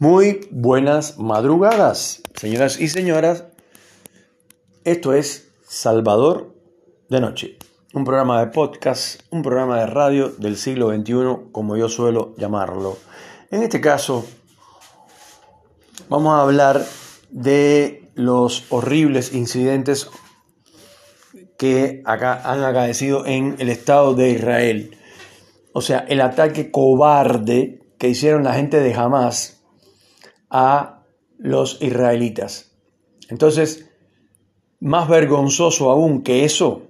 Muy buenas madrugadas, señoras y señoras. Esto es Salvador de Noche, un programa de podcast, un programa de radio del siglo XXI, como yo suelo llamarlo. En este caso, vamos a hablar de los horribles incidentes que acá han acaecido en el Estado de Israel. O sea, el ataque cobarde que hicieron la gente de Hamas a los israelitas. Entonces, más vergonzoso aún que eso,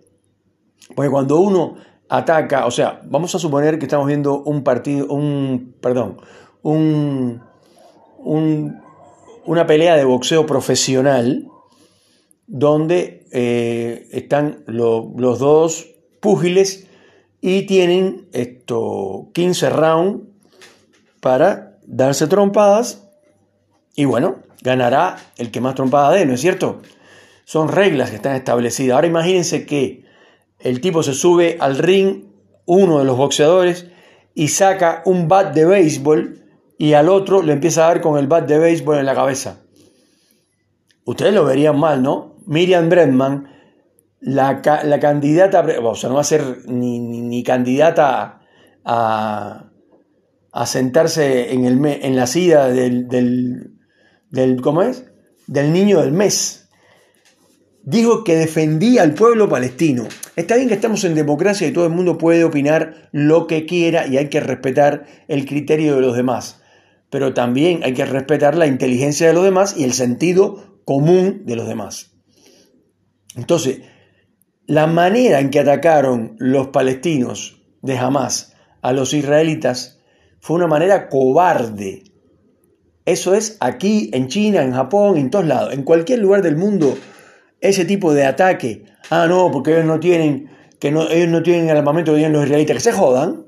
porque cuando uno ataca, o sea, vamos a suponer que estamos viendo un partido, un, perdón, un, una pelea de boxeo profesional donde eh, están los dos púgiles y tienen esto 15 rounds para darse trompadas y bueno, ganará el que más trompada dé, ¿no es cierto? Son reglas que están establecidas. Ahora imagínense que el tipo se sube al ring, uno de los boxeadores, y saca un bat de béisbol y al otro le empieza a dar con el bat de béisbol en la cabeza. Ustedes lo verían mal, ¿no? Miriam Bredman, la, candidata, o sea, no va a ser ni, candidata a, a, sentarse en, el, en la silla del, ¿cómo es? Del niño del mes. Dijo que defendía al pueblo palestino. Está bien que estamos en democracia y todo el mundo puede opinar lo que quiera y hay que respetar el criterio de los demás. Pero también hay que respetar la inteligencia de los demás y el sentido común de los demás. Entonces, la manera en que atacaron los palestinos de Hamas a los israelitas fue una manera cobarde, eso es aquí, en China, en Japón, en todos lados. En cualquier lugar del mundo, ese tipo de ataque. Ah, no, porque ellos no tienen, que no, ellos no tienen el armamento que tienen los israelitas. Que se jodan.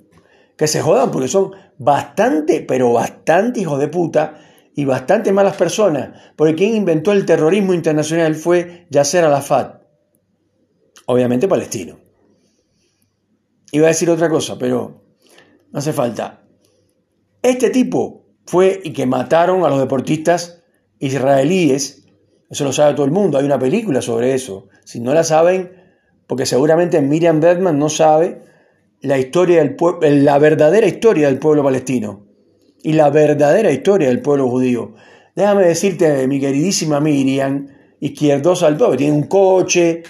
Que se jodan porque son bastante, pero bastante hijos de puta y bastante malas personas. Porque quien inventó el terrorismo internacional fue Yasser Arafat. Obviamente palestino. Iba a decir otra cosa, pero no hace falta. Este tipo fue y que mataron a los deportistas israelíes. Eso lo sabe todo el mundo, hay una película sobre eso. Si no la saben, porque seguramente Miriam Bergman no sabe la historia del la verdadera historia del pueblo palestino y la verdadera historia del pueblo judío. Déjame decirte, mi queridísima Miriam, izquierdosa al todo, tiene un coche,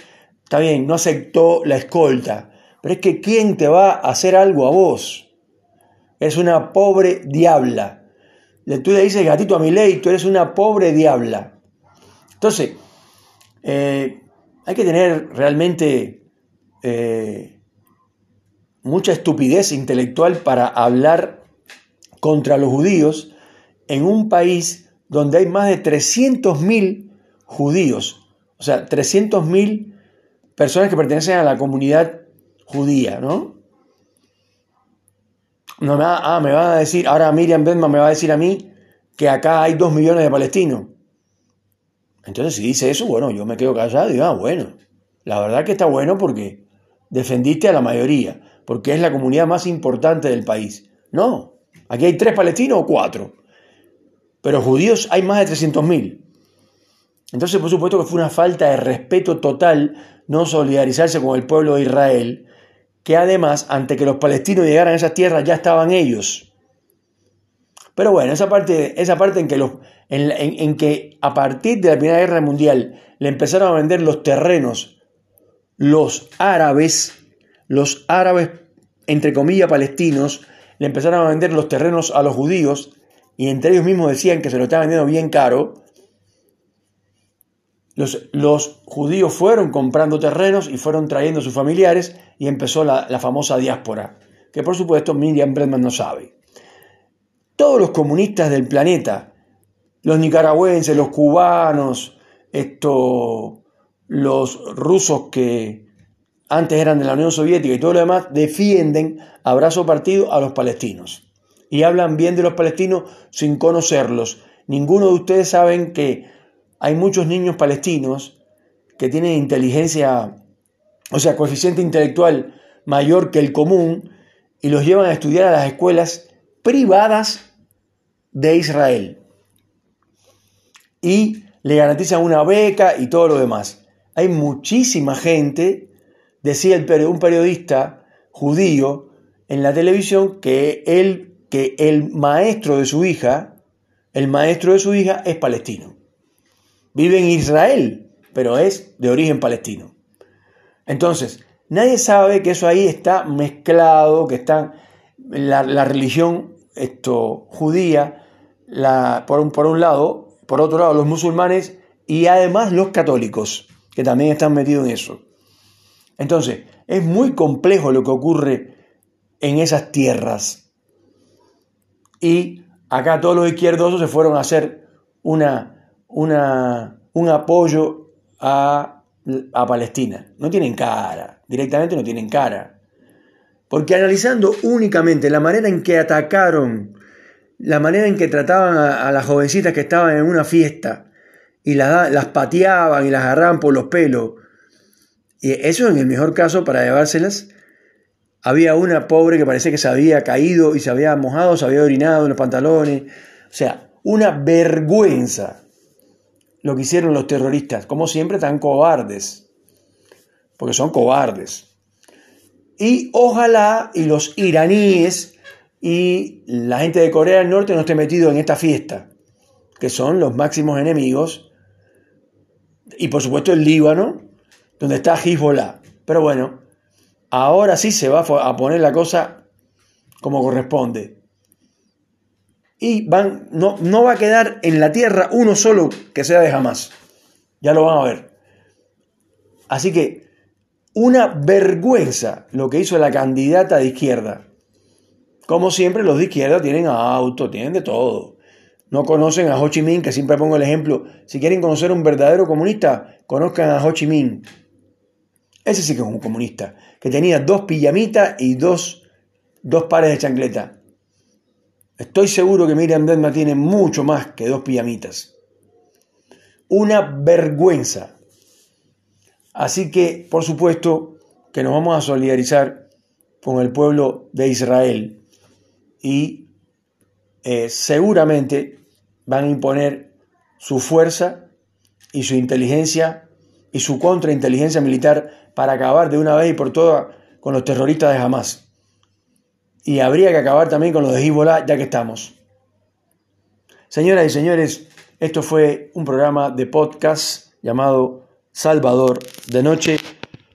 está bien, no aceptó la escolta, pero es que ¿quién te va a hacer algo a vos? Es una pobre diabla tú le dices gatito a mi ley, tú eres una pobre diabla. Entonces, eh, hay que tener realmente eh, mucha estupidez intelectual para hablar contra los judíos en un país donde hay más de 300.000 judíos, o sea, 300.000 personas que pertenecen a la comunidad judía, ¿no? No me, ah, me van a decir, ahora Miriam Bedman me va a decir a mí que acá hay dos millones de palestinos. Entonces, si dice eso, bueno, yo me quedo callado y digo, ah, bueno, la verdad que está bueno porque defendiste a la mayoría, porque es la comunidad más importante del país. No, aquí hay tres palestinos o cuatro, pero judíos hay más de 300.000. Entonces, por supuesto que fue una falta de respeto total no solidarizarse con el pueblo de Israel, que además, ante que los palestinos llegaran a esas tierras, ya estaban ellos. Pero bueno, esa parte, esa parte en, que los, en, que a partir de la Primera Guerra Mundial le empezaron a vender los terrenos los árabes, los árabes, entre comillas, palestinos, le empezaron a vender los terrenos a los judíos y entre ellos mismos decían que se lo estaban vendiendo bien caro, los, judíos fueron comprando terrenos y fueron trayendo a sus familiares y empezó la, famosa diáspora, que por supuesto Miriam Bredman no sabe. Todos los comunistas del planeta, los nicaragüenses, los cubanos, esto, los rusos que antes eran de la Unión Soviética y todo lo demás, defienden abrazo partido a los palestinos. Y hablan bien de los palestinos sin conocerlos. Ninguno de ustedes saben que hay muchos niños palestinos que tienen inteligencia, o sea, coeficiente intelectual mayor que el común y los llevan a estudiar a las escuelas privadas de Israel. y le garantizan una beca y todo lo demás. Hay muchísima gente, decía un periodista judío en la televisión, que, que el maestro de su hija, el maestro de su hija es palestino. Vive en Israel, pero es de origen palestino. Entonces, nadie sabe que eso ahí está mezclado, que está la, religión esto, judía, por, un, por un lado, por otro lado los musulmanes y además los católicos, que también están metidos en eso. Entonces, es muy complejo lo que ocurre en esas tierras. Y acá todos los izquierdosos se fueron a hacer una, una, un apoyo a, a Palestina. No tienen cara, directamente no tienen cara. Porque analizando únicamente la manera en que atacaron, la manera en que trataban a, las jovencitas que estaban en una fiesta y las, las pateaban y las agarraban por los pelos, y eso en el mejor caso para llevárselas, había una pobre que parece que se había caído y se había mojado, se había orinado en los pantalones. O sea, una vergüenza lo que hicieron los terroristas, como siempre tan cobardes, porque son cobardes. Y ojalá y los iraníes y la gente de Corea del Norte no esté metido en esta fiesta, que son los máximos enemigos. Y por supuesto el Líbano, donde está Hezbollah. Pero bueno, ahora sí se va a poner la cosa como corresponde. Y van, no, no va a quedar en la tierra uno solo que sea de jamás. Ya lo van a ver. Así que una vergüenza lo que hizo la candidata de izquierda. Como siempre, los de izquierda tienen auto, tienen de todo. No conocen a Ho Chi Minh, que siempre pongo el ejemplo. Si quieren conocer a un verdadero comunista, conozcan a Ho Chi Minh. Ese sí que es un comunista, que tenía dos pijamitas y dos, dos pares de chancleta. Estoy seguro que Miriam Denma tiene mucho más que dos pijamitas. Una vergüenza. Así que, por supuesto, que nos vamos a solidarizar con el pueblo de Israel y eh, seguramente van a imponer su fuerza y su inteligencia y su contrainteligencia militar para acabar de una vez y por todas con los terroristas de Hamas. Y habría que acabar también con los de Hezbollah ya que estamos. Señoras y señores, esto fue un programa de podcast llamado Salvador, de noche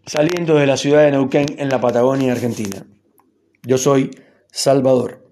saliendo de la ciudad de Neuquén en la Patagonia Argentina. Yo soy Salvador.